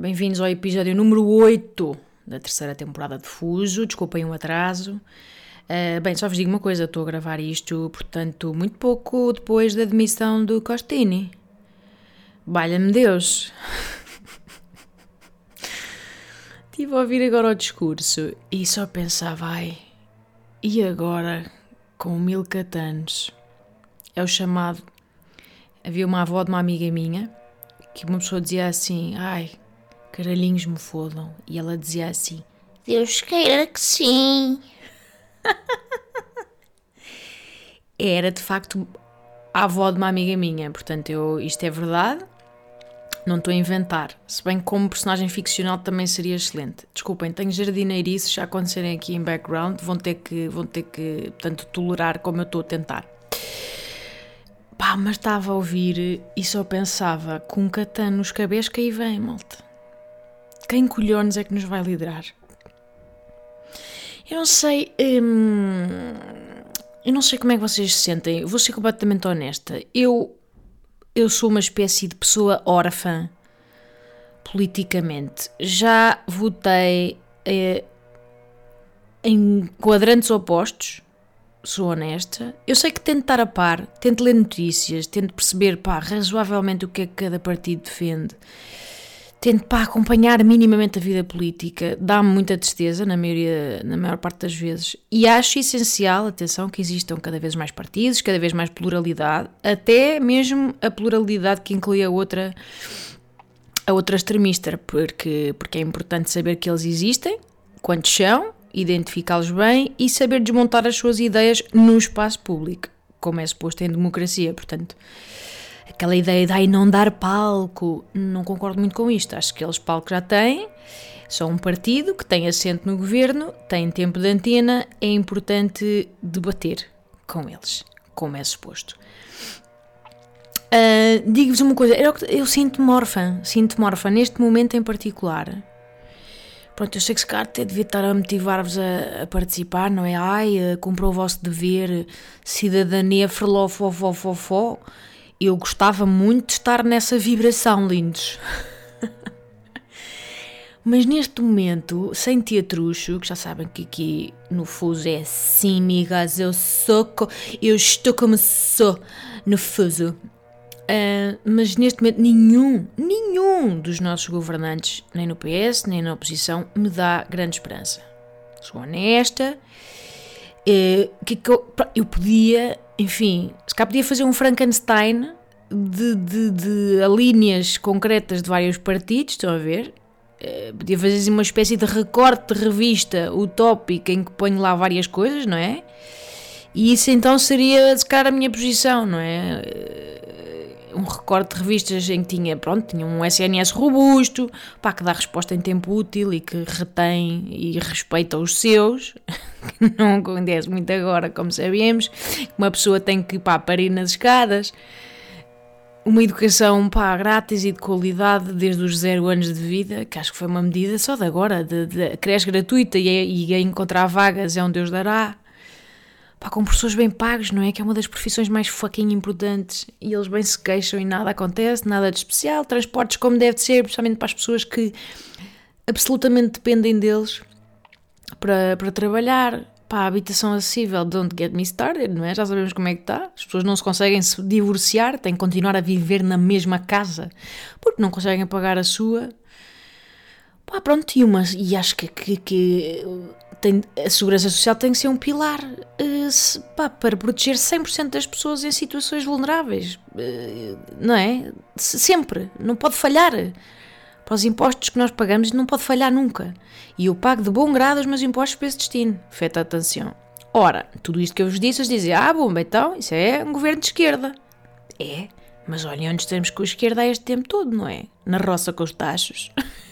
Bem-vindos ao episódio número 8 da terceira temporada de Fuso. Desculpem o atraso. Uh, bem, só vos digo uma coisa: estou a gravar isto, portanto, muito pouco depois da demissão do Costini. Valha-me Deus! Estive a ouvir agora o discurso e só pensava, ai, e agora com mil catanos? É o chamado. Havia uma avó de uma amiga minha que uma pessoa dizia assim: ai, caralhinhos me fodam. E ela dizia assim: Deus queira que sim. Era de facto a avó de uma amiga minha, portanto, eu, isto é verdade, não estou a inventar. Se bem que como personagem ficcional também seria excelente. Desculpem, tenho jardineirices a acontecerem aqui em background, vão ter que, vão ter que portanto, tolerar como eu estou a tentar. Pá, mas estava a ouvir e só pensava com um catano nos cabelos que aí vem, malta. Quem colhões é que nos vai liderar? Eu não sei. Hum, eu não sei como é que vocês se sentem. Vou ser completamente honesta. Eu, eu sou uma espécie de pessoa órfã politicamente. Já votei eh, em quadrantes opostos. Sou honesta. Eu sei que tento estar a par, tento ler notícias, tento perceber pá, razoavelmente o que é que cada partido defende tento para acompanhar minimamente a vida política, dá-me muita tristeza na, maioria, na maior parte das vezes. E acho essencial, atenção, que existam cada vez mais partidos, cada vez mais pluralidade, até mesmo a pluralidade que inclui a outra, a outra extremista, porque, porque é importante saber que eles existem, quantos são, identificá-los bem e saber desmontar as suas ideias no espaço público, como é suposto em democracia. Portanto, aquela ideia de ai, não dar palco, não concordo muito com isto. Acho que eles palco já têm, são um partido que tem assento no governo, tem tempo de antena, é importante debater com eles, como é suposto. Uh, Digo-vos uma coisa, eu, eu sinto-me órfã, sinto-me órfã neste momento em particular. Pronto, eu sei que se calhar até devia estar a motivar-vos a, a, participar, não é? Ai, comprou o vosso dever, cidadania, freló, fó, fó, fó, fó eu gostava muito de estar nessa vibração, lindos. Mas neste momento, sem teatrucho, que já sabem que aqui no Fuso é assim, migas, eu sou, eu estou como sou no Fuso. Uh, mas neste momento nenhum, nenhum dos nossos governantes, nem no PS, nem na oposição, me dá grande esperança. Sou honesta, uh, que, que eu, eu podia enfim, se cá podia fazer um Frankenstein de, de, de linhas concretas de vários partidos, estão a ver? Uh, podia fazer assim uma espécie de recorte de revista utópica em que ponho lá várias coisas, não é? E isso então seria, se calhar, a minha posição, não é? Uh, um recorte de revistas em que tinha, pronto, tinha um SNS robusto, pá, que dá resposta em tempo útil e que retém e respeita os seus, que não acontece muito agora, como sabemos, uma pessoa tem que, pá, parir nas escadas, uma educação, pá, grátis e de qualidade desde os zero anos de vida, que acho que foi uma medida só de agora, de, de creche gratuita e, e encontrar vagas é um Deus dará, pá, com professores bem pagos, não é? Que é uma das profissões mais fucking importantes e eles bem se queixam e nada acontece, nada de especial, transportes como deve ser, principalmente para as pessoas que absolutamente dependem deles para, para trabalhar. Pá, habitação acessível, don't get me started, não é? Já sabemos como é que está. As pessoas não se conseguem se divorciar, têm que continuar a viver na mesma casa porque não conseguem pagar a sua. Pá, pronto, e, uma, e acho que, que, que tem, a segurança social tem que ser um pilar uh, se, pá, para proteger 100% das pessoas em situações vulneráveis, uh, não é? Sempre, não pode falhar para os impostos que nós pagamos não pode falhar nunca. E eu pago de bom grado os meus impostos para esse destino. Feita atenção. Ora, tudo isto que eu vos disse, vocês dizem, ah, bom, então, isso é um governo de esquerda. É, mas olhem onde estamos com a esquerda há este tempo todo, não é? Na roça com os tachos.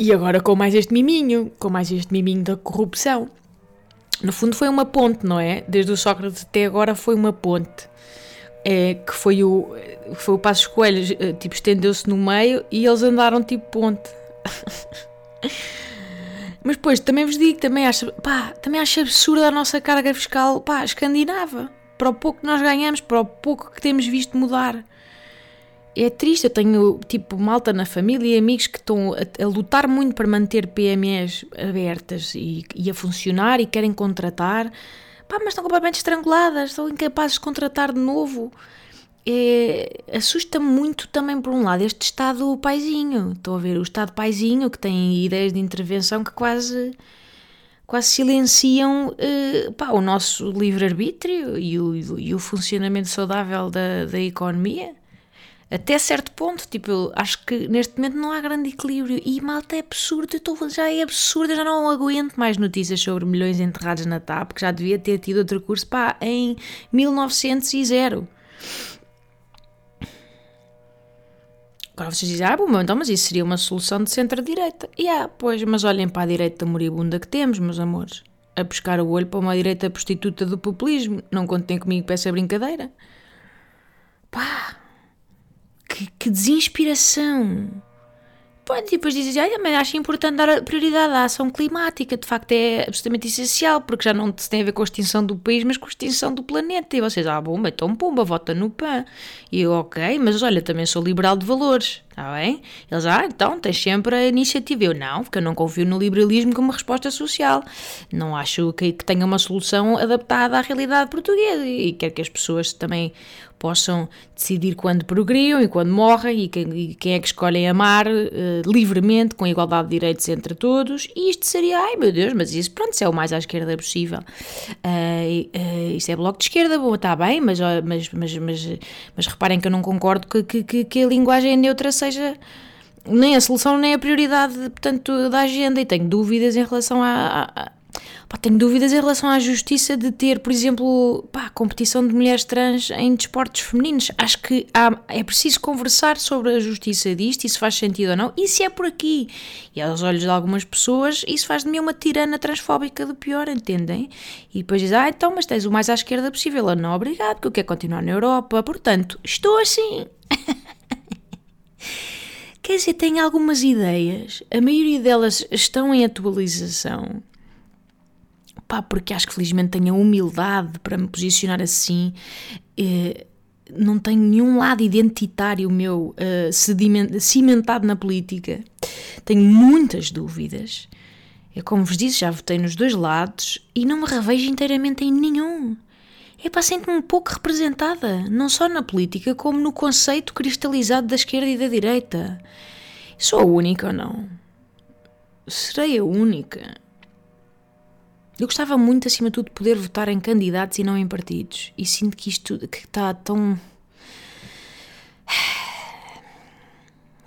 E agora com mais este miminho, com mais este miminho da corrupção. No fundo foi uma ponte, não é? Desde o Sócrates até agora foi uma ponte. É, que foi o, foi o Passos Coelho, eh, tipo, estendeu-se no meio e eles andaram tipo ponte. Mas depois, também vos digo, também acho, pá, também acho absurda a nossa carga fiscal, pá, escandinava. Para o pouco que nós ganhamos, para o pouco que temos visto mudar. É triste, eu tenho, tipo, malta na família e amigos que estão a, a lutar muito para manter PMEs abertas e, e, a funcionar e querem contratar, pá, mas estão completamente estranguladas, estão incapazes de contratar de novo é, assusta-me muito também, por um lado, este Estado paizinho. Estou a ver o Estado paizinho que tem ideias de intervenção que quase, quase silenciam uh, pá, o nosso livre-arbítrio e o, e o funcionamento saudável da, da economia. Até certo ponto, tipo, eu acho que neste momento não há grande equilíbrio e malta é absurdo, estou, já é absurdo, já não aguento mais notícias sobre milhões enterrados na TAP, que já devia ter tido outro curso, pá, em 1900 e zero. Agora vocês dizem, ah, bom, então, mas isso seria uma solução de centro-direita. E ah, pois, mas olhem para a direita moribunda que temos, meus amores. A pescar o olho para uma direita prostituta do populismo. Não contem comigo para essa brincadeira. Pá, que, que desinspiração. Pode, depois dizes, olha, mas acho importante dar prioridade à ação climática, de facto é absolutamente essencial, porque já não tem a ver com a extinção do país, mas com a extinção do planeta. E vocês, ah, bom, então pumba, vota no PAN. E eu, ok, mas olha, também sou liberal de valores, está bem? Eles, ah, então tens sempre a iniciativa. Eu, não, porque eu não confio no liberalismo como resposta social. Não acho que, que tenha uma solução adaptada à realidade portuguesa e quero que as pessoas também possam decidir quando progriam e quando morrem e quem, e quem é que escolhem amar uh, livremente, com igualdade de direitos entre todos. E isto seria, ai meu Deus, mas isso pronto, se é o mais à esquerda possível. Uh, uh, isto é bloco de esquerda, bom, está bem, mas, mas, mas, mas, mas reparem que eu não concordo que, que, que a linguagem neutra seja nem a solução nem a prioridade, portanto, da agenda e tenho dúvidas em relação a, a Pá, tenho dúvidas em relação à justiça de ter, por exemplo, pá, competição de mulheres trans em desportos femininos. Acho que há, é preciso conversar sobre a justiça disto, e se faz sentido ou não, e se é por aqui. E aos olhos de algumas pessoas, isso faz de mim uma tirana transfóbica do pior, entendem? E depois diz, ah, então, mas tens o mais à esquerda possível. Eu, não, obrigado, porque eu quero continuar na Europa. Portanto, estou assim. Quer dizer, tenho algumas ideias, a maioria delas estão em atualização pá, porque acho que felizmente tenho a humildade para me posicionar assim. Eh, não tenho nenhum lado identitário meu uh, cimentado na política. Tenho muitas dúvidas. Eu, como vos disse, já votei nos dois lados e não me revejo inteiramente em nenhum. É para sinto-me um pouco representada, não só na política, como no conceito cristalizado da esquerda e da direita. Sou a única ou não? Serei a única? Eu gostava muito, acima de tudo, de poder votar em candidatos e não em partidos. E sinto que isto que está tão.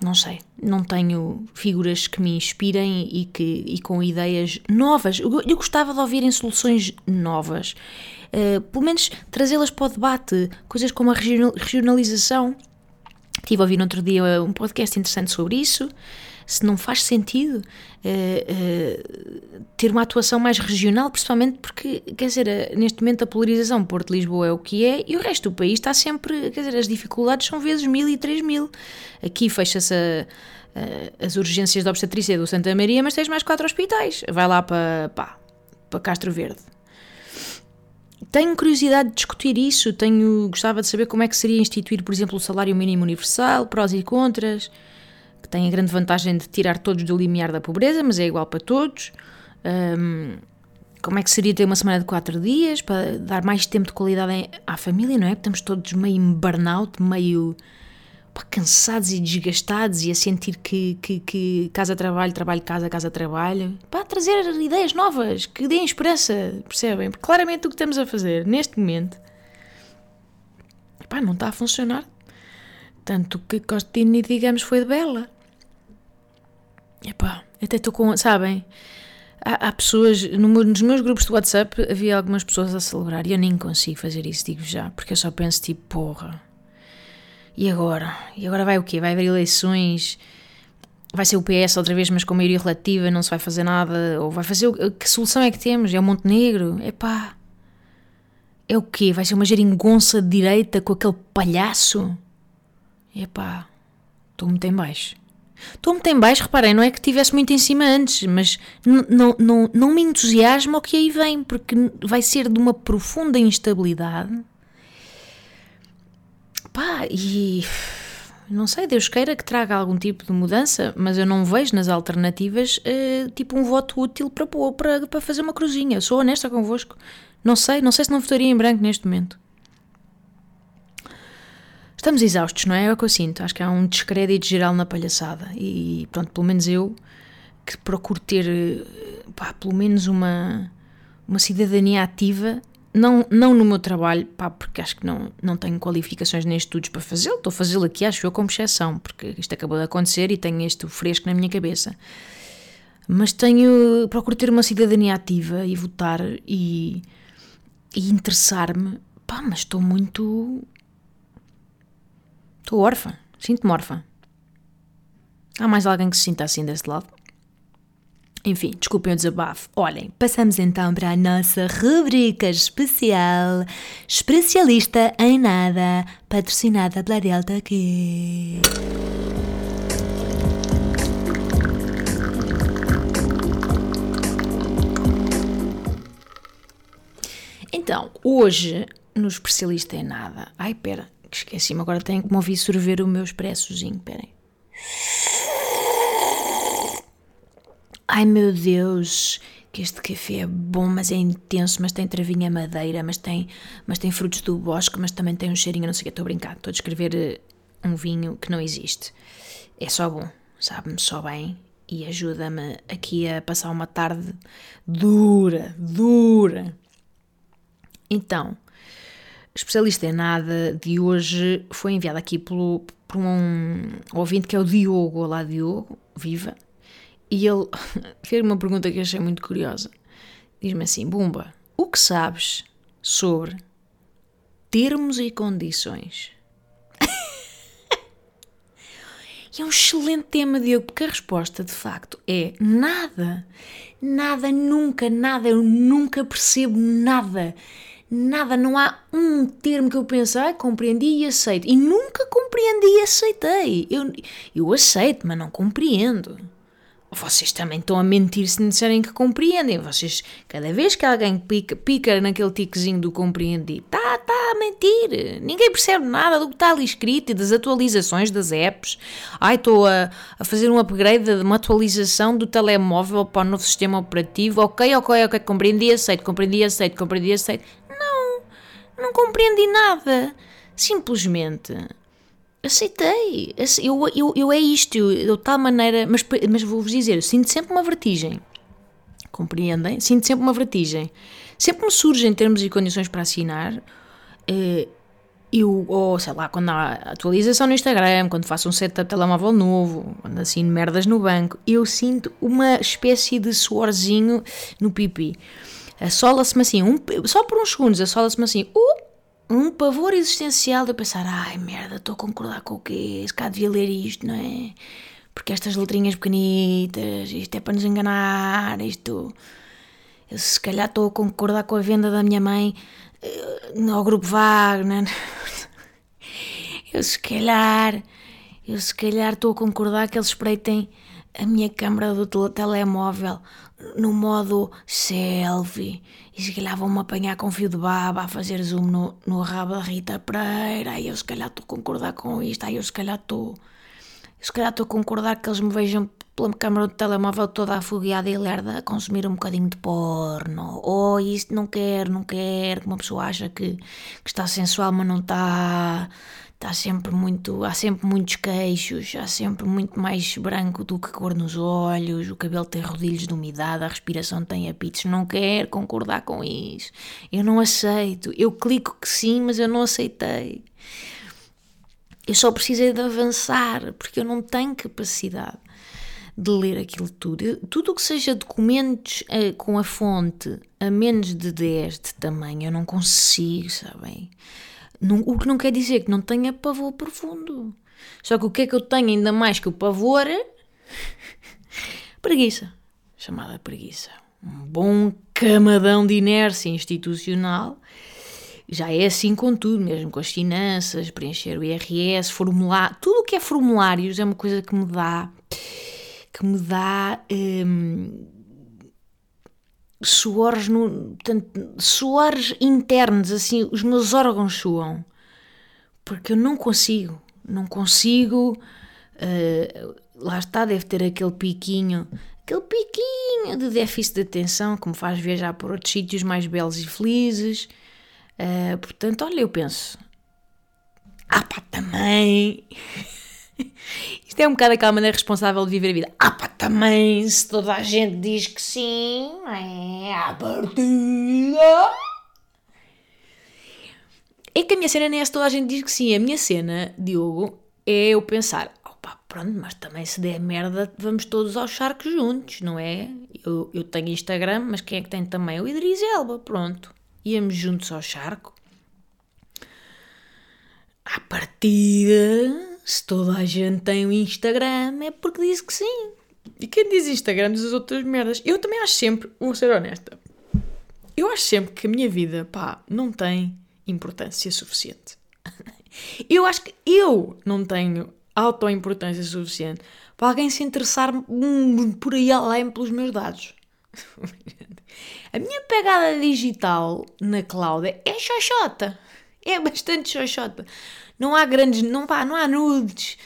Não sei, não tenho figuras que me inspirem e, que, e com ideias novas. Eu, eu gostava de ouvirem soluções novas, uh, pelo menos trazê-las para o debate, coisas como a regionalização. Estive a ouvir no outro dia um podcast interessante sobre isso se não faz sentido uh, uh, ter uma atuação mais regional, principalmente porque, quer dizer, eh, neste momento a polarização Porto-Lisboa é o que é e o resto do país está sempre, quer dizer, as dificuldades são vezes mil e três mil. Aqui fecha-se as urgências da obstetrícia do Santa Maria, mas tens mais quatro hospitais. Vai lá para, para Castro Verde. Tenho curiosidade de discutir isso, tenho, gostava de saber como é que seria instituir, por exemplo, o salário mínimo universal, prós e contras que tem a grande vantagem de tirar todos do limiar da pobreza, mas é igual para todos. Um, como é que seria ter uma semana de quatro dias para dar mais tempo de qualidade à família, não é? Estamos todos meio em burnout, meio cansados e desgastados e a sentir que, que, que casa-trabalho, trabalho-casa, casa-trabalho. Para trazer ideias novas que deem esperança, percebem? Porque claramente o que estamos a fazer neste momento pá, não está a funcionar. Tanto que Costini, digamos, foi de bela. Epá, até estou com. Sabem? Há, há pessoas. No, nos meus grupos de WhatsApp havia algumas pessoas a celebrar e eu nem consigo fazer isso, digo já, porque eu só penso tipo, porra. E agora? E agora vai o quê? Vai haver eleições? vai ser o PS outra vez, mas com maioria relativa, não se vai fazer nada, ou vai fazer. Que solução é que temos? É o Montenegro? É pá. É o quê? Vai ser uma geringonça de direita com aquele palhaço? É pá. Estou muito em baixo. Estou muito em baixo, reparem, não é que estivesse muito em cima antes, mas não, não, não me entusiasma o que aí vem, porque vai ser de uma profunda instabilidade. Pá, e não sei, Deus queira que traga algum tipo de mudança, mas eu não vejo nas alternativas uh, tipo um voto útil para, para, para fazer uma cruzinha. Sou honesta convosco. Não sei, não sei se não votaria em branco neste momento. Estamos exaustos, não é? É o que eu sinto. Acho que há um descrédito geral na palhaçada. E pronto, pelo menos eu, que procuro ter eh, pá, pelo menos uma, uma cidadania ativa, não, não no meu trabalho, pá, porque acho que não, não tenho qualificações nem estudos para fazê-lo, estou a fazê-lo aqui, acho eu, como exceção, porque isto acabou de acontecer e tenho isto fresco na minha cabeça. Mas tenho, procuro ter uma cidadania ativa e votar e, e interessar-me, pá, mas estou muito. Estou órfã, sinto-me órfã. Há mais alguém que se sinta assim desse lado? Enfim, desculpem o desabafo. Olhem, passamos então para a nossa rubrica especial Especialista em Nada, patrocinada pela Delta aqui. Então, hoje, no Especialista em Nada. Ai, pera, esqueci-me, agora tenho que me ouvir sorver o meu expressozinho, perem. Ai meu Deus, que este café é bom, mas é intenso, mas tem travinha madeira, mas tem, mas tem frutos do bosque, mas também tem um cheirinho, não sei o que, estou a brincar, estou a descrever eh, um vinho que não existe. É só bom, sabe-me só bem e ajuda-me aqui a passar uma tarde dura, dura. Então, especialista em nada de hoje foi enviado aqui pelo, por um ouvinte que é o Diogo. Olá, Diogo, viva. E ele fez uma pergunta que achei muito curiosa. Diz-me assim: Bumba, o que sabes sobre termos e condições? e é um excelente tema, Diogo, porque a resposta de facto é nada. Nada, nunca, nada. Eu nunca percebo nada. Nada, não há um termo que eu pense, ah, compreendi e aceito. E nunca compreendi e aceitei. Eu, eu aceito, mas não compreendo vocês também estão a mentir se disserem que compreendem. Vocês, cada vez que alguém pica, pica naquele tiquezinho do compreendi, tá, tá a mentir. Ninguém percebe nada do que está ali escrito e das atualizações das apps. Ai, estou a, a fazer um upgrade de uma atualização do telemóvel para o novo sistema operativo. Ok, ok, ok, compreendi, aceito, compreendi, aceito, compreendi, aceito. Não, não compreendi nada. Simplesmente aceitei. Eu, eu, eu é isto, eu, de tal maneira. Mas, mas vou-vos dizer, sinto sempre uma vertigem. Compreendem? Sinto sempre uma vertigem. Sempre me surgem termos e condições para assinar. Eh, eu, ou sei lá, quando há atualização no Instagram, quando faço um setup telemóvel novo, quando assino merdas no banco, eu sinto uma espécie de suorzinho no pipi. Assola-se-me assim, um, só por uns segundos, assola-se-me assim, uh, um pavor existencial de eu pensar, ai merda, estou a concordar com o quê? Se cá devia ler isto, não é? Porque estas letrinhas pequenitas, isto é para nos enganar, isto. Eu se calhar estou a concordar com a venda da minha mãe uh, ao grupo Wagner. Eu se calhar, eu se calhar estou a concordar que eles espreitem a minha câmara do telemóvel no modo selfie. E se calhar vão-me apanhar com fio de baba a fazer zoom no, no rabo da Rita Pereira, aí eu se calhar estou a concordar com isto, aí eu se calhar estou se calhar estou a concordar que eles me vejam pela câmara do telemóvel toda afogueada e lerda a consumir um bocadinho de porno. Ou oh, isto não quer, não quer, que uma pessoa acha que, que está sensual, mas não está está sempre muito, há sempre muitos queixos, há sempre muito mais branco do que cor nos olhos, o cabelo tem rodilhos de umidade, a respiração tem apitos, não quero concordar com isso. Eu não aceito. Eu clico que sim, mas eu não aceitei. Eu só precisei de avançar, porque eu não tenho capacidade de ler aquilo tudo. Eu, tudo o que seja documentos eh, com a fonte a menos de 10 de tamanho, eu não consigo, sabem? Não, o que não quer dizer que não tenha pavor profundo. Só que o que é que eu tenho ainda mais que o pavor Preguiça. Chamada preguiça. Um bom camadão de inércia institucional. Já é assim com tudo, mesmo com as finanças, preencher o IRS, formular. Tudo o que é formulários é uma coisa que me dá. que me dá. Hum, suores, no, portanto, suores internos, assim, os meus órgãos suam. Porque eu não consigo, não consigo. Uh, lá está, deve ter aquele piquinho, aquele piquinho de déficit de atenção que me faz viajar por outros sítios mais belos e felizes. Uh, portanto, olha, eu penso, ah pá, também. Isto é um bocado aquela maneira responsável de viver a vida. Ah pá, também, se toda a gente diz que sim, é a partida. É que a minha cena nem é se toda a gente diz que sim. A minha cena, Diogo, é eu pensar, opá, pronto, mas também se der merda, vamos todos ao charco juntos, não é? Eu, eu tenho Instagram, mas quem é que tem também? O Idris Elba, pronto. Íamos juntos ao charco. À partida, se toda a gente tem um Instagram é porque diz que sim. E quem diz Instagram diz as outras merdas. Eu também acho sempre, vou ser honesta, eu acho sempre que a minha vida, pá, não tem importância suficiente. Eu acho que eu não tenho auto-importância suficiente para alguém se interessar por aí além pelos meus dados. A minha pegada digital na cloud é xoxota. É bastante xoxota. Não há grandes. Não, pá, não há nudes.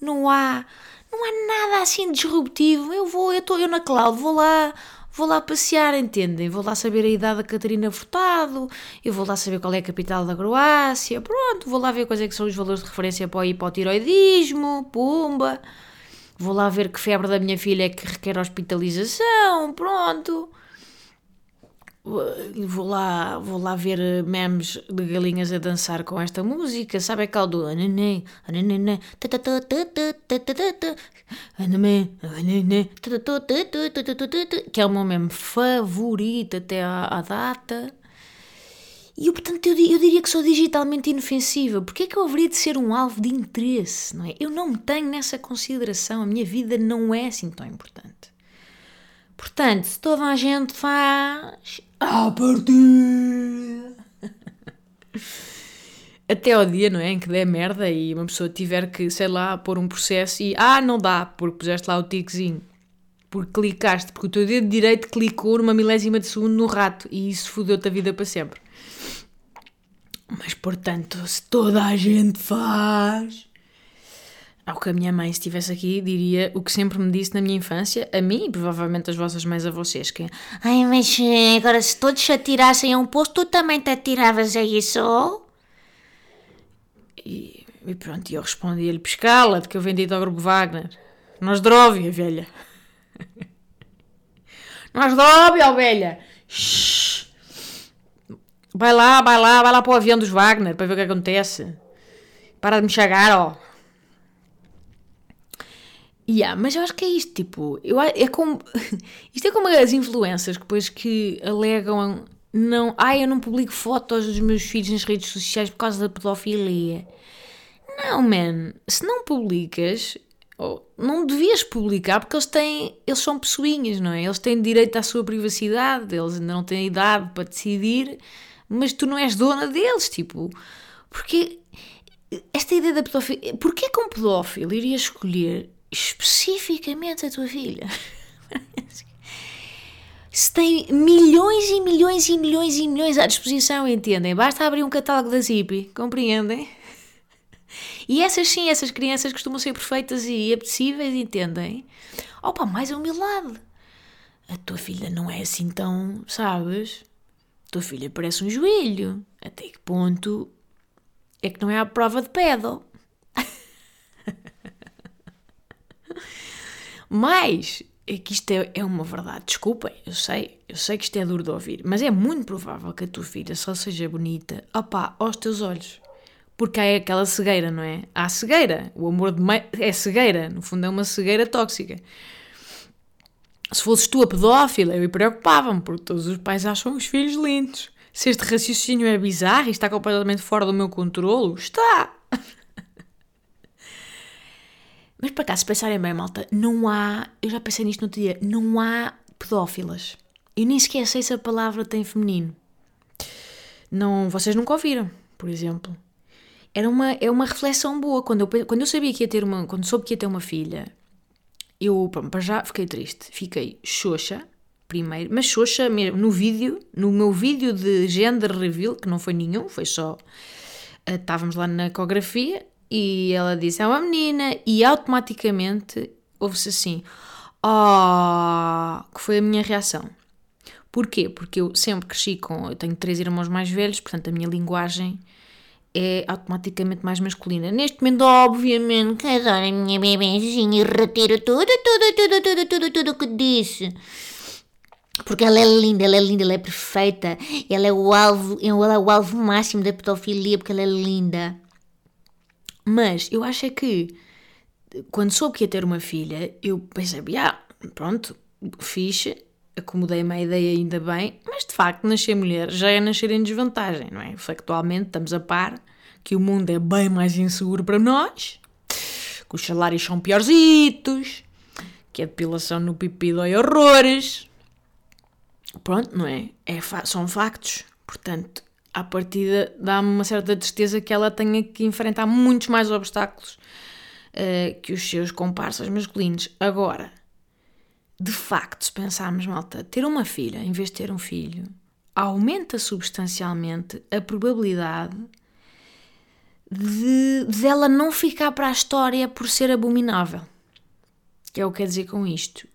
Não há. Não há nada assim disruptivo. Eu vou, eu estou eu na cloud, vou lá, vou lá passear, entendem? Vou lá saber a idade da Catarina Furtado, eu vou lá saber qual é a capital da Croácia, pronto, vou lá ver quais é que são os valores de referência para o hipotiroidismo, pumba. Vou lá ver que febre da minha filha é que requer hospitalização, pronto vou lá, vou lá ver memes de galinhas a dançar com esta música, sabe aquela do que é o meu meme favorito até à, à data. E eu, portanto, eu, eu, diria que sou digitalmente inofensiva. Porquê é que eu haveria de ser um alvo de interesse? Não é? Eu não me tenho nessa consideração. A minha vida não é assim tão importante. Portanto, se toda a gente faz, a partir. Até ao dia, não é? Em que der merda e uma pessoa tiver que, sei lá, pôr um processo e. Ah, não dá, porque puseste lá o tiquezinho. Porque clicaste, porque o teu dedo direito clicou numa milésima de segundo no rato e isso fodeu-te a vida para sempre. Mas portanto, se toda a gente faz. Ao que a minha mãe, se estivesse aqui, diria o que sempre me disse na minha infância, a mim e provavelmente as vossas mães a vocês, que é, Ai, mas eh, agora se todos se atirassem a um posto, tu também te atiravas a isso? E, e pronto, eu respondi-lhe, pescala, de que eu vendi ao grupo Wagner. Nós drove, velha. Nós drove, ó velha. Vai lá, vai lá, vai lá para o avião dos Wagner para ver o que acontece. Para de me chagar, ó. Yeah, mas eu acho que é isto, tipo, eu, é como, isto é como as influências que depois que alegam, não, ai, eu não publico fotos dos meus filhos nas redes sociais por causa da pedofilia. Não, man, se não publicas, não devias publicar porque eles têm, eles são pessoinhas, não é? Eles têm direito à sua privacidade, eles ainda não têm idade para decidir, mas tu não és dona deles, tipo, porque esta ideia da pedofilia, porquê que um pedófilo iria escolher especificamente a tua filha. Se tem milhões e milhões e milhões e milhões à disposição, entendem? Basta abrir um catálogo da Zippy, compreendem? E essas sim, essas crianças costumam ser perfeitas e apetecíveis, entendem? Opa, mais humildade. A tua filha não é assim tão, sabes? A tua filha parece um joelho. Até que ponto é que não é a prova de pedo? Mas é que isto é, é, uma verdade. Desculpem, eu sei, eu sei que isto é duro de ouvir, mas é muito provável que a tua filha só seja bonita, opá, aos teus olhos. Porque há aquela cegueira, não é? Há cegueira. O amor de mãe é cegueira. No fundo, é uma cegueira tóxica. Se fosses tu a pedófila, eu me preocupava-me, porque todos os pais acham os filhos lindos. Se este raciocínio é bizarro e está completamente fora do meu controlo, está. Mas para cá, se pensarem bem, malta, não há. Eu já pensei nisto no outro dia. Não há pedófilas. Eu nem sequer sei se a palavra tem feminino. Não, vocês nunca ouviram, por exemplo. Era uma, é uma reflexão boa. Quando eu, quando eu sabia que ia ter uma. Quando soube que ia ter uma filha, eu, para já, fiquei triste. Fiquei xoxa, primeiro, mas xoxa mesmo, no vídeo, no meu vídeo de gender reveal, que não foi nenhum, foi só. Uh, estávamos lá na ecografia e ela disse: É uma menina, e automaticamente houve-se assim: Oh, que foi a minha reação. Porquê? Porque eu sempre cresci com. Eu tenho três irmãos mais velhos, portanto a minha linguagem é automaticamente mais masculina. Neste momento, obviamente, que adoro a minha bebezinha e retiro tudo, tudo, tudo, tudo, tudo, tudo que disse. Porque ela é linda, ela é linda, ela é perfeita. Ela é o alvo, ela é o alvo máximo da pedofilia porque ela é linda. Mas eu acho é que quando soube que ia ter uma filha, eu pensei, ah, pronto, fixe, acomodei-me à ideia ainda bem, mas de facto nascer mulher já é nascer em desvantagem, não é? Factualmente estamos a par que o mundo é bem mais inseguro para nós, que os salários são piorzitos, que a depilação no pipi dói horrores. Pronto, não é? é são factos. Portanto, à partida dá-me uma certa tristeza que ela tenha que enfrentar muitos mais obstáculos uh, que os seus comparsas masculinos. Agora, de facto, se pensarmos, malta, ter uma filha em vez de ter um filho aumenta substancialmente a probabilidade de, de ela não ficar para a história por ser abominável. Que é o que quer dizer com isto?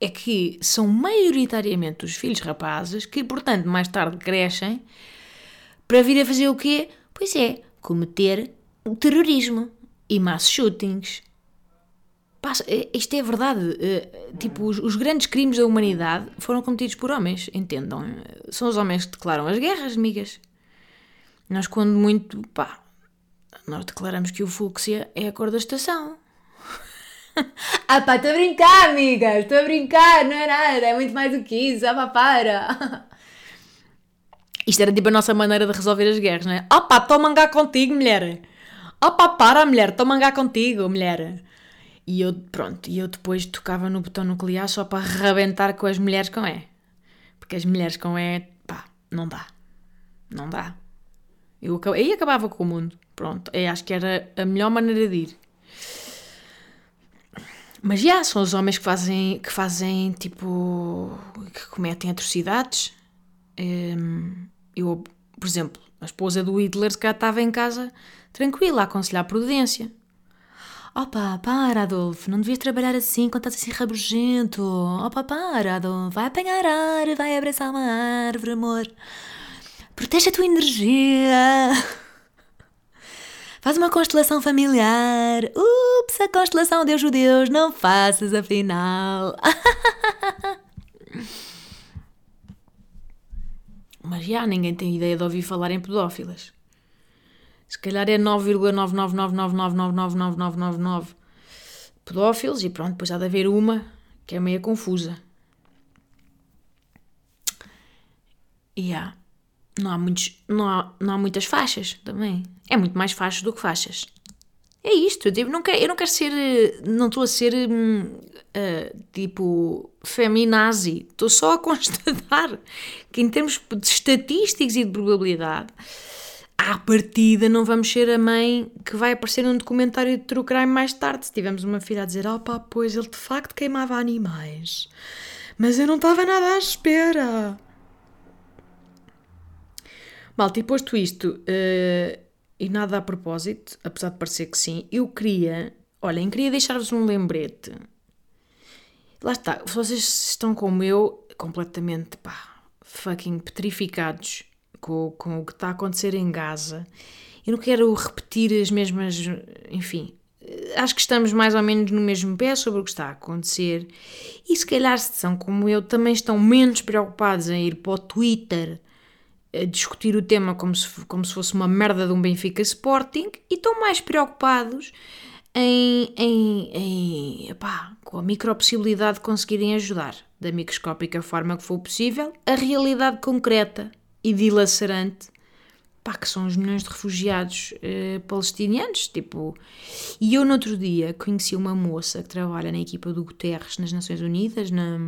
É que são maioritariamente os filhos rapazes que, portanto, mais tarde crescem para vir a fazer o quê? Pois é, cometer terrorismo e mass shootings. Passa, é, isto é verdade. É, tipo, os, os, grandes crimes da humanidade foram cometidos por homens, entendam. São os homens que declaram as guerras, amigas. Nós, quando muito, pá, nós declaramos que o fúcsia é a cor da estação. ah pá, estou a brincar, amigas, estou a brincar, não é nada, é muito mais do que isso, ah pá, para. Isto era tipo a nossa maneira de resolver as guerras, não é? Opa, estou a mangar contigo, mulher. Opa, para, mulher, estou a mangar contigo, mulher. E eu, pronto, e eu depois tocava no botão nuclear só para arrebentar com as mulheres com E. Porque as mulheres com E, pá, não dá. Não dá. Eu, aí acabava com o mundo. Pronto, eu acho que era a melhor maneira de ir. Mas já, são os homens que fazem, que fazem tipo, que cometem atrocidades. Um, eu, por exemplo, a esposa do Hitler se cá estava em casa tranquila, a aconselhar prudência. Opa, para, Adolfo, não devias trabalhar assim quando estás assim rabugento. Opa, para, Adolfo, vai apanhar ar, vai abraçar uma árvore, amor. Protege a tua energia. Faz uma constelação familiar. Ups, a constelação Deus judeus, não faças afinal. Mas já ninguém tem ideia de ouvir falar em pedófilas. Se calhar é 9,999999999 pedófilos e pronto, depois há de haver uma que é meio confusa. E há. Não há, muitos, não, há, não há muitas faixas também. É muito mais faixas do que faixas. É isto, eu não quero, eu não quero ser, não estou a ser uh, tipo feminazi, estou só a constatar que em termos de estatísticos e de probabilidade, à partida não vamos ser a mãe que vai aparecer num documentário de true crime mais tarde, se tivermos uma filha a dizer, pá, pois ele de facto queimava animais, mas eu não estava nada à espera. Malta, e posto isto, uh, e nada a propósito, apesar de parecer que sim, eu queria, olhem, queria deixar-vos um lembrete. Lá está, vocês estão como eu, completamente, pá, fucking petrificados com, com o que está a acontecer em Gaza. Eu não quero repetir as mesmas, enfim, acho que estamos mais ou menos no mesmo pé sobre o que está a acontecer. E se calhar, se são como eu, também estão menos preocupados em ir para o Twitter a discutir o tema como se, como se fosse uma merda de um Benfica Sporting e estão mais preocupados em, em, em epá, com a micro possibilidade de conseguirem ajudar, da microscópica forma que for possível, a realidade concreta e dilacerante que são os milhões de refugiados uh, palestinianos, tipo... E eu, no outro dia, conheci uma moça que trabalha na equipa do Guterres nas Nações Unidas, na...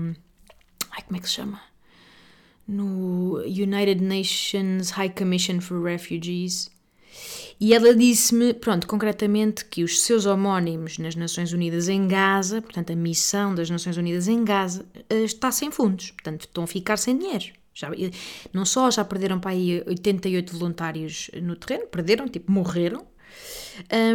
Ai, como é que se chama? No United Nations High Commission for Refugees. E ela disse-me, pronto, concretamente, que os seus homónimos nas Nações Unidas em Gaza, portanto, a missão das Nações Unidas em Gaza, eh, está sem fundos, portanto, estão a ficar sem dinheiro. Já, não só já perderam para aí 88 voluntários no terreno, perderam, tipo, morreram,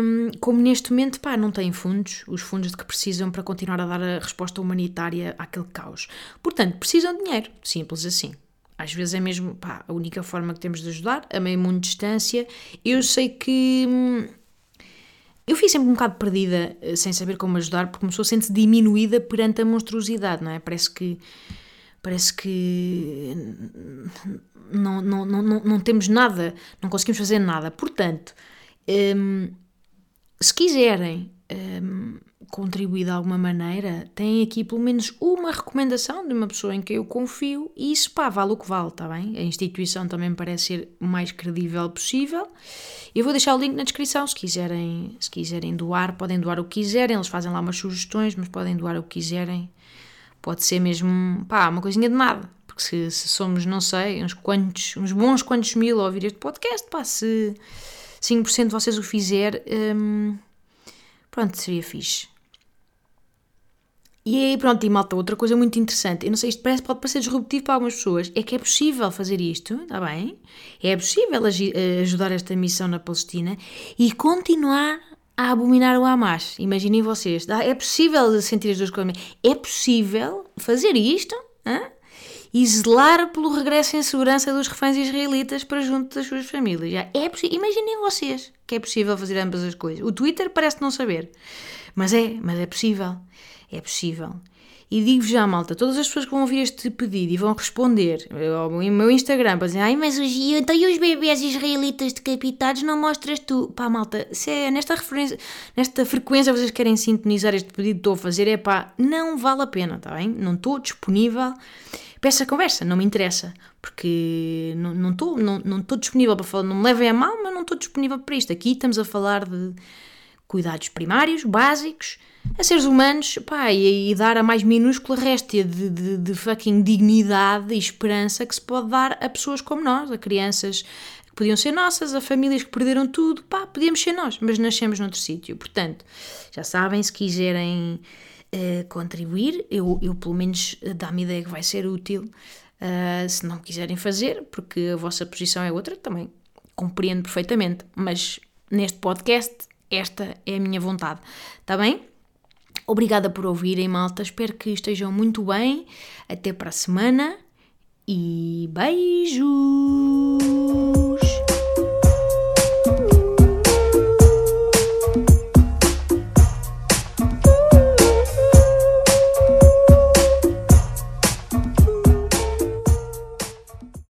um, como neste momento, pá, não têm fundos, os fundos de que precisam para continuar a dar a resposta humanitária àquele caos. Portanto, precisam de dinheiro, simples assim. Às vezes é mesmo pá, a única forma que temos de ajudar, a meio mundo de distância. Eu sei que. Hum, eu fui sempre um bocado perdida, eh, sem saber como ajudar, porque uma pessoa sente-se diminuída perante a monstruosidade, não é? Parece que parece que não, não, não, não, não temos nada, não conseguimos fazer nada. Portanto, hum, se quiserem hum, contribuir de alguma maneira, têm aqui pelo menos uma recomendação de uma pessoa em quem eu confio e isso pá, vale o que vale, está bem? A instituição também parece ser o mais credível possível. Eu vou deixar o link na descrição, se quiserem, se quiserem doar, podem doar o que quiserem, eles fazem lá umas sugestões, mas podem doar o que quiserem pode ser mesmo, pá, uma coisinha de nada. Porque se, se somos, não sei, uns quantos, uns bons quantos mil a ouvir este podcast, pá, se 5% de vocês o fizer, hum, pronto, seria fixe. E aí, pronto, e malta, outra coisa muito interessante, eu não sei, isto parece, pode parecer disruptivo para algumas pessoas, é que é possível fazer isto, está bem? É possível eh, ajudar esta missão na Palestina e continuar a abominar o Hamas. Imaginem vocês. É possível sentir as duas coisas. É possível fazer isto e zelar pelo regresso em segurança dos reféns israelitas para junto das suas famílias. Já é. Imaginem vocês que é possível fazer ambas as coisas. O Twitter parece não saber. Mas é, mas é possível. É possível. E digo já, malta, todas as pessoas que vão ouvir este pedido e vão responder ao meu Instagram para dizer ai, mas os, então e os bebés israelitas decapitados não mostras tu? Pá, malta, se é nesta, referência, nesta frequência vocês querem sintonizar este pedido que estou a fazer, é pá, não vale a pena, está bem? Não estou disponível para essa conversa, não me interessa, porque não estou não, não, não disponível para falar, não me levem a mal, mas não estou disponível para isto. Aqui estamos a falar de cuidados primários, básicos, a seres humanos, pá, e, e dar a mais minúscula réstia de, de, de fucking dignidade e esperança que se pode dar a pessoas como nós, a crianças que podiam ser nossas, a famílias que perderam tudo, pá, podíamos ser nós, mas nascemos noutro sítio. Portanto, já sabem, se quiserem uh, contribuir, eu, eu pelo menos eh, dá-me ideia que vai ser útil. Uh, se não quiserem fazer, porque a vossa posição é outra, também compreendo perfeitamente, mas neste podcast esta é a minha vontade, está bem? Obrigada por ouvirem, malta. Espero que estejam muito bem. Até para a semana e beijo!